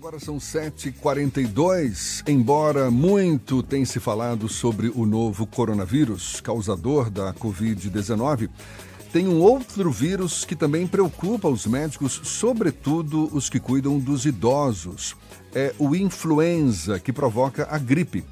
Agora são 7h42. Embora muito tenha se falado sobre o novo coronavírus, causador da Covid-19, tem um outro vírus que também preocupa os médicos, sobretudo os que cuidam dos idosos. É o influenza, que provoca a gripe.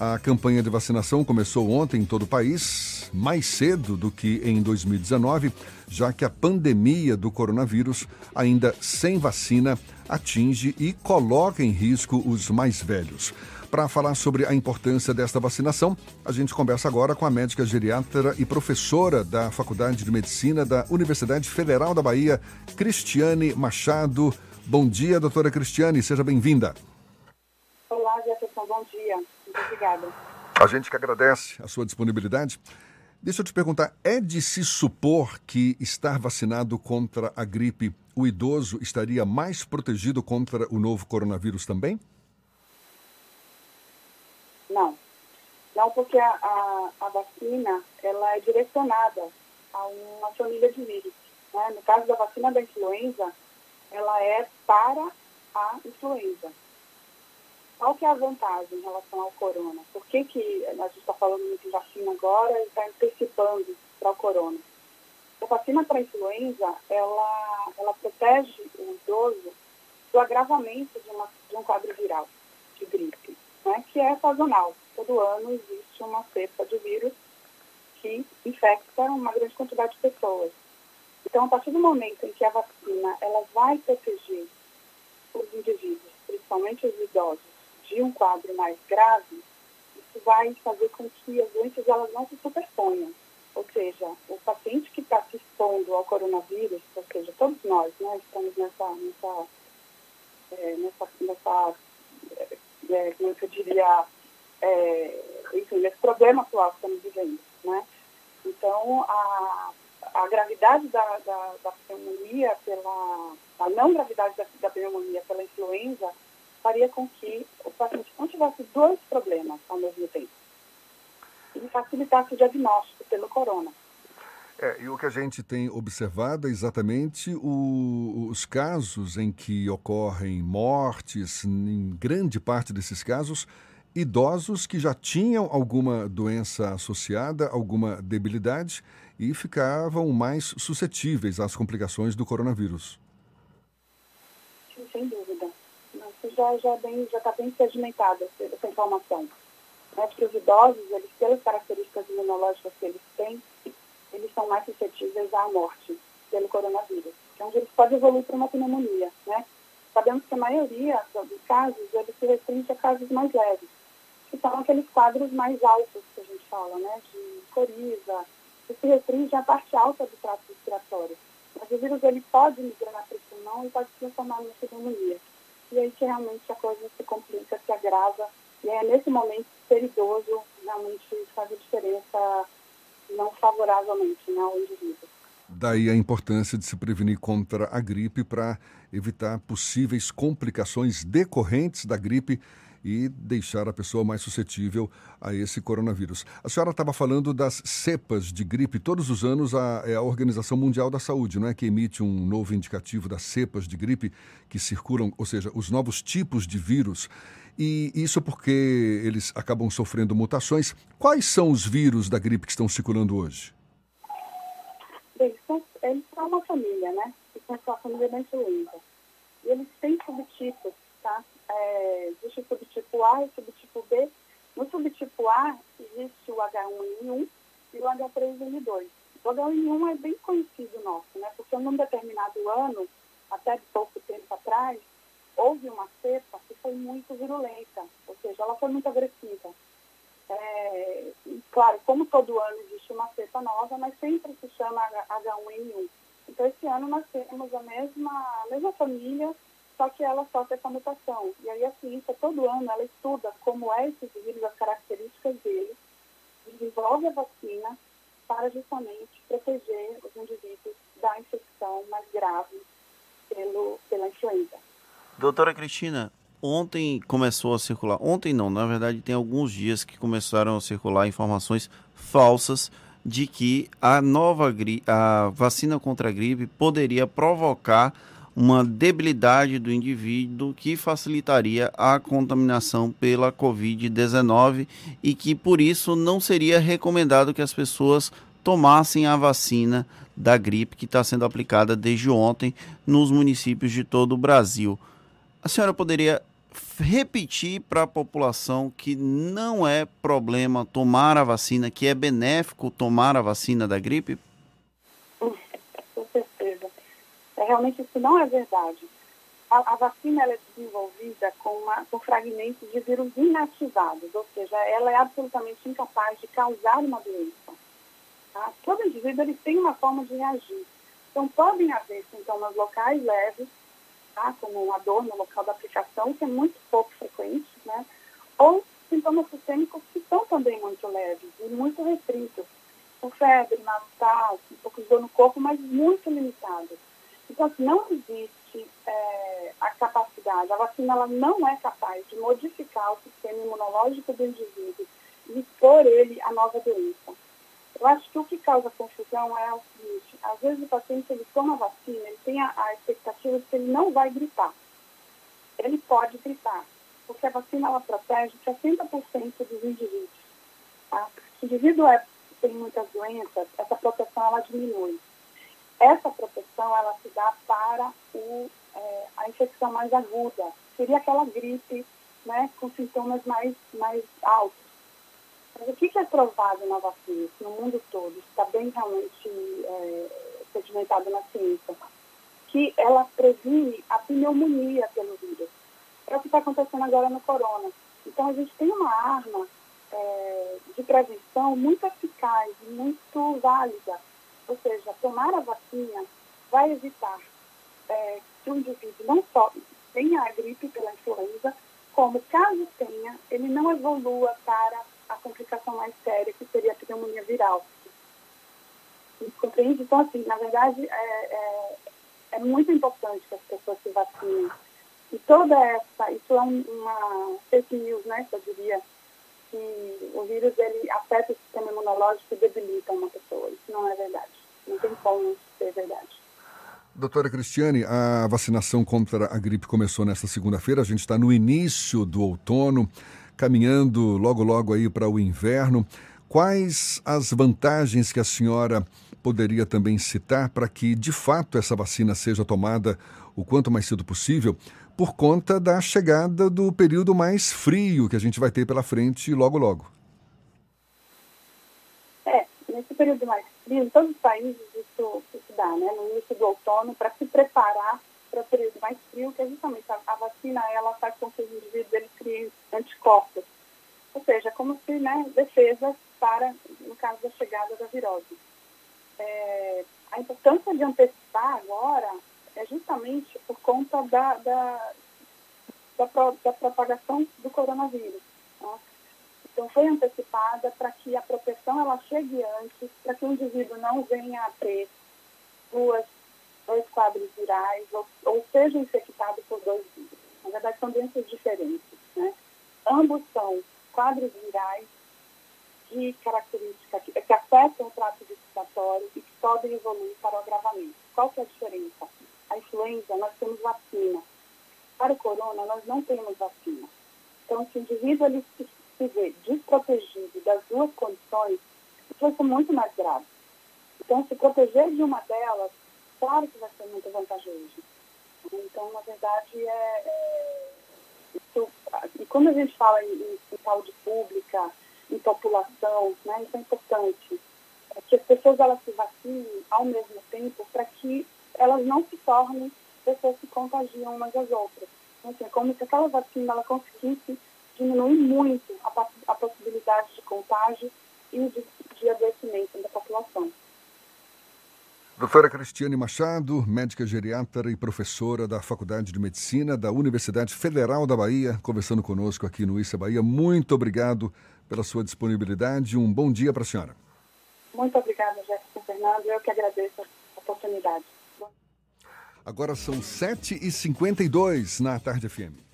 A campanha de vacinação começou ontem em todo o país, mais cedo do que em 2019, já que a pandemia do coronavírus, ainda sem vacina, atinge e coloca em risco os mais velhos. Para falar sobre a importância desta vacinação, a gente conversa agora com a médica geriatra e professora da Faculdade de Medicina da Universidade Federal da Bahia, Cristiane Machado. Bom dia, doutora Cristiane, seja bem-vinda. Olá, Jefferson, bom dia. Obrigada. A gente que agradece a sua disponibilidade. Deixa eu te perguntar, é de se supor que estar vacinado contra a gripe, o idoso estaria mais protegido contra o novo coronavírus também? Não. Não, porque a, a, a vacina ela é direcionada a uma família de vírus. Né? No caso da vacina da influenza, ela é para a influenza. Qual que é a vantagem em relação ao corona? Por que, que a gente está falando de vacina agora e está antecipando para o corona? A vacina para a influenza, ela, ela protege o idoso do agravamento de, uma, de um quadro viral de gripe, né, que é sazonal. Todo ano existe uma cepa de vírus que infecta uma grande quantidade de pessoas. Então, a partir do momento em que a vacina ela vai proteger os indivíduos, principalmente os idosos, de um quadro mais grave, isso vai fazer com que as doenças elas não se superponham. Ou seja, o paciente que está se expondo ao coronavírus, ou seja, todos nós, né, estamos nessa, nessa, é, nessa, nessa é, é como eu diria, é, enfim, nesse problema atual que estamos vivendo, né? Então, a, a gravidade da, da, da pneumonia pela, a não gravidade da, da pneumonia pela influenza faria com que o paciente não tivesse dois problemas ao mesmo tempo e facilitasse o diagnóstico pelo corona. É, e o que a gente tem observado é exatamente o, os casos em que ocorrem mortes, em grande parte desses casos, idosos que já tinham alguma doença associada, alguma debilidade e ficavam mais suscetíveis às complicações do coronavírus. Sim, sem dúvida já já bem já está bem sedimentada essa informação. Né? Que os idosos, eles pelas características imunológicas que eles têm, eles são mais suscetíveis à morte pelo coronavírus, onde eles podem evoluir para uma pneumonia, né? Sabemos que a maioria dos casos eles se restringe a casos mais leves, que são aqueles quadros mais altos que a gente fala, né? De coriza, que se restringe à parte alta do trato respiratório. Mas o vírus ele pode migrar para o pulmão e pode se transformar numa pneumonia e aí que realmente a coisa se complica, se agrava. E é nesse momento ser idoso realmente faz a diferença não favoravelmente né, ao indivíduo. Daí a importância de se prevenir contra a gripe para evitar possíveis complicações decorrentes da gripe e deixar a pessoa mais suscetível a esse coronavírus. A senhora estava falando das cepas de gripe. Todos os anos a, é a Organização Mundial da Saúde, não é, que emite um novo indicativo das cepas de gripe que circulam, ou seja, os novos tipos de vírus. E isso porque eles acabam sofrendo mutações. Quais são os vírus da gripe que estão circulando hoje? Eles são, eles são uma família, né? Eles são a família da influenza. E eles têm subtipos, tá? é, existe o subtipo A e subtipo B. No subtipo A existe o H1N1 e o H3N2. O H1N1 é bem conhecido nosso, né? Porque num determinado ano, até pouco tempo atrás, houve uma cepa que foi muito virulenta, ou seja, ela foi muito agressiva. É, claro, como todo ano existe uma cepa nova, mas sempre se chama H1N1. Então, esse ano nós temos a mesma, a mesma família só que ela sofre essa mutação. E aí a ciência, todo ano, ela estuda como é esse vírus, as características dele, desenvolve a vacina para justamente proteger os indivíduos da infecção mais grave pelo, pela influenza. Doutora Cristina, ontem começou a circular, ontem não, na verdade tem alguns dias que começaram a circular informações falsas de que a nova a vacina contra a gripe poderia provocar uma debilidade do indivíduo que facilitaria a contaminação pela Covid-19 e que por isso não seria recomendado que as pessoas tomassem a vacina da gripe que está sendo aplicada desde ontem nos municípios de todo o Brasil. A senhora poderia repetir para a população que não é problema tomar a vacina, que é benéfico tomar a vacina da gripe? Com certeza. É, realmente isso não é verdade. A, a vacina é desenvolvida com, uma, com fragmentos de vírus inativados, ou seja, ela é absolutamente incapaz de causar uma doença. Tá? Todo indivíduo ele tem uma forma de reagir. Então, podem haver sintomas locais leves, tá? como uma dor no local da aplicação, que é muito pouco frequente, né? ou sintomas sistêmicos que são também muito leves e muito restritos, com febre, mal-estar, um pouco de dor no corpo, mas muito limitados. Então, assim, não existe é, a capacidade, a vacina ela não é capaz de modificar o sistema imunológico do indivíduo e expor ele à nova doença. Eu acho que o que causa confusão é o seguinte, às vezes o paciente ele toma a vacina, ele tem a, a expectativa de que ele não vai gripar. Ele pode gripar, porque a vacina ela protege 60% dos indivíduos. Tá? Se o indivíduo é, tem muitas doenças, essa proteção ela diminui. Essa proteção ela se dá para o, é, a infecção mais aguda, seria aquela gripe né, com sintomas mais, mais altos. Mas o que, é provado na vacina no mundo todo? Está bem realmente é, sedimentado na ciência. Que ela previne a pneumonia pelo vírus. É o que está acontecendo agora no corona. Então, a gente tem uma arma é, de prevenção muito eficaz, muito válida. Ou seja, tomar a vacina vai evitar é, que o indivíduo não só tenha a gripe pela influenza, como caso tenha, ele não evolua para a complicação mais séria, que seria a pneumonia viral. Compreende? Então, assim, na verdade, é, é, é, muito importante que as pessoas se vacinem. E toda essa, isso é uma fake news, né, eu diria, que o vírus, ele afeta o sistema imunológico e debilita uma pessoa. Isso não é verdade. Não tem como ser verdade. Doutora Cristiane, a vacinação contra a gripe começou nesta segunda-feira. A gente está no início do outono caminhando logo logo aí para o inverno. Quais as vantagens que a senhora poderia também citar para que de fato essa vacina seja tomada o quanto mais cedo possível, por conta da chegada do período mais frio que a gente vai ter pela frente logo logo? É, nesse período mais frio, em todos os países isso, isso dá, né? No início do outono, para se preparar para o período mais frio, que é justamente a, a, vacina, ela faz com que os indivíduos eles criem anticorpos. Ou seja, como se, né, defesas para, no caso da chegada da virose. É, a importância de antecipar agora é justamente por conta da, da, da, da propagação do coronavírus. Então, foi antecipada para que a proteção ela chegue antes, para que o indivíduo não venha a ter duas dois quadros virais ou, ou seja infectado por dois vírus. Na verdade, são doenças diferentes. Né? Ambos são quadros virais de característica que, que afetam o trato respiratório e que podem evoluir para o agravamento. Qual que é a diferença? A influenza, nós temos vacina. Para o corona, nós não temos vacina. Então, se o indivíduo ele se, se vê desprotegido das duas condições, isso vai ser muito mais grave. Então, se proteger de uma delas claro que vai ser muito vantajoso. Então, na verdade, é, é isso, e quando a gente fala em, em, saúde pública, em população, né, isso é importante. É que as pessoas elas se vacinem ao mesmo tempo para que elas não se tornem pessoas que contagiam umas às outras. Então, assim, é como se aquela vacina ela conseguisse diminuir muito a, a possibilidade de contágio e de, de adoecimento da população. Doutora Cristiane Machado, médica geriatra e professora da Faculdade de Medicina da Universidade Federal da Bahia, conversando conosco aqui no Issa Bahia. Muito obrigado pela sua disponibilidade. Um bom dia para a senhora. Muito obrigada, Jefferson Fernando. Eu que agradeço a oportunidade. Agora são 7h52 na Tarde FM.